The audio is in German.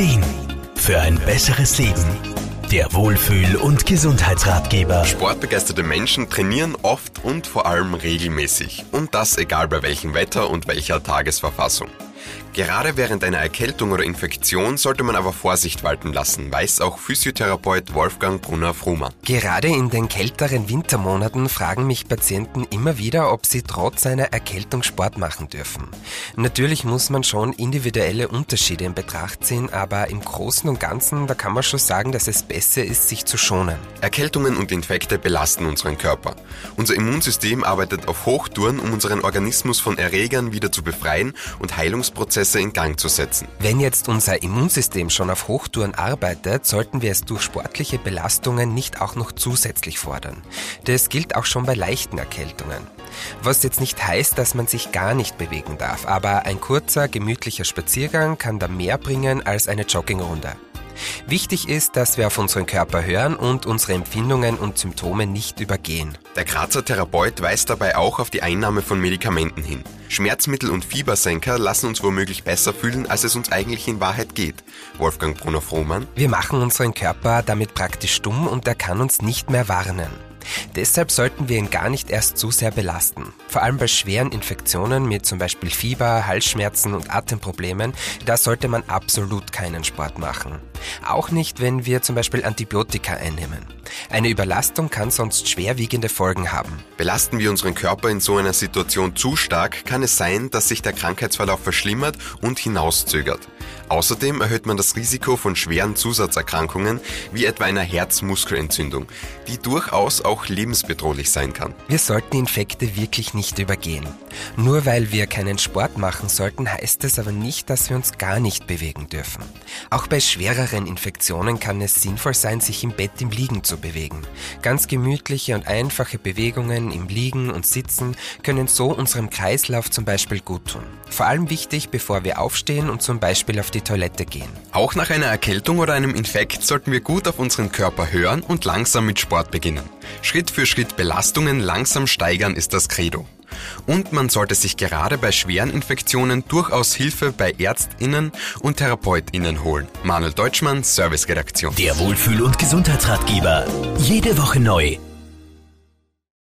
Ideen für ein besseres Leben. Der Wohlfühl- und Gesundheitsratgeber. Sportbegeisterte Menschen trainieren oft und vor allem regelmäßig. Und das egal bei welchem Wetter und welcher Tagesverfassung. Gerade während einer Erkältung oder Infektion sollte man aber Vorsicht walten lassen, weiß auch Physiotherapeut Wolfgang Brunner-Frumann. Gerade in den kälteren Wintermonaten fragen mich Patienten immer wieder, ob sie trotz einer Erkältung Sport machen dürfen. Natürlich muss man schon individuelle Unterschiede in Betracht ziehen, aber im Großen und Ganzen, da kann man schon sagen, dass es besser ist, sich zu schonen. Erkältungen und Infekte belasten unseren Körper. Unser Immunsystem arbeitet auf Hochtouren, um unseren Organismus von Erregern wieder zu befreien und Heilungsprozesse Prozesse in Gang zu setzen. Wenn jetzt unser Immunsystem schon auf Hochtouren arbeitet, sollten wir es durch sportliche Belastungen nicht auch noch zusätzlich fordern. Das gilt auch schon bei leichten Erkältungen. Was jetzt nicht heißt, dass man sich gar nicht bewegen darf, aber ein kurzer, gemütlicher Spaziergang kann da mehr bringen als eine Joggingrunde. Wichtig ist, dass wir auf unseren Körper hören und unsere Empfindungen und Symptome nicht übergehen. Der Grazer Therapeut weist dabei auch auf die Einnahme von Medikamenten hin. Schmerzmittel und Fiebersenker lassen uns womöglich besser fühlen, als es uns eigentlich in Wahrheit geht. Wolfgang Brunner-Frohmann. Wir machen unseren Körper damit praktisch stumm und er kann uns nicht mehr warnen. Deshalb sollten wir ihn gar nicht erst zu sehr belasten. Vor allem bei schweren Infektionen mit zum Beispiel Fieber, Halsschmerzen und Atemproblemen, da sollte man absolut keinen Sport machen. Auch nicht, wenn wir zum Beispiel Antibiotika einnehmen. Eine Überlastung kann sonst schwerwiegende Folgen haben. Belasten wir unseren Körper in so einer Situation zu stark, kann es sein, dass sich der Krankheitsverlauf verschlimmert und hinauszögert. Außerdem erhöht man das Risiko von schweren Zusatzerkrankungen wie etwa einer Herzmuskelentzündung, die durchaus auch lebensbedrohlich sein kann. Wir sollten Infekte wirklich nicht übergehen. Nur weil wir keinen Sport machen sollten, heißt es aber nicht, dass wir uns gar nicht bewegen dürfen. Auch bei schwereren Infektionen kann es sinnvoll sein, sich im Bett im Liegen zu bewegen. Ganz gemütliche und einfache Bewegungen im Liegen und Sitzen können so unserem Kreislauf zum Beispiel gut tun. Vor allem wichtig, bevor wir aufstehen und zum Beispiel auf die Toilette gehen. Auch nach einer Erkältung oder einem Infekt sollten wir gut auf unseren Körper hören und langsam mit Sport beginnen. Schritt für Schritt Belastungen langsam steigern ist das Credo. Und man sollte sich gerade bei schweren Infektionen durchaus Hilfe bei Ärztinnen und Therapeutinnen holen. Manuel Deutschmann, Serviceredaktion. Der Wohlfühl- und Gesundheitsratgeber. Jede Woche neu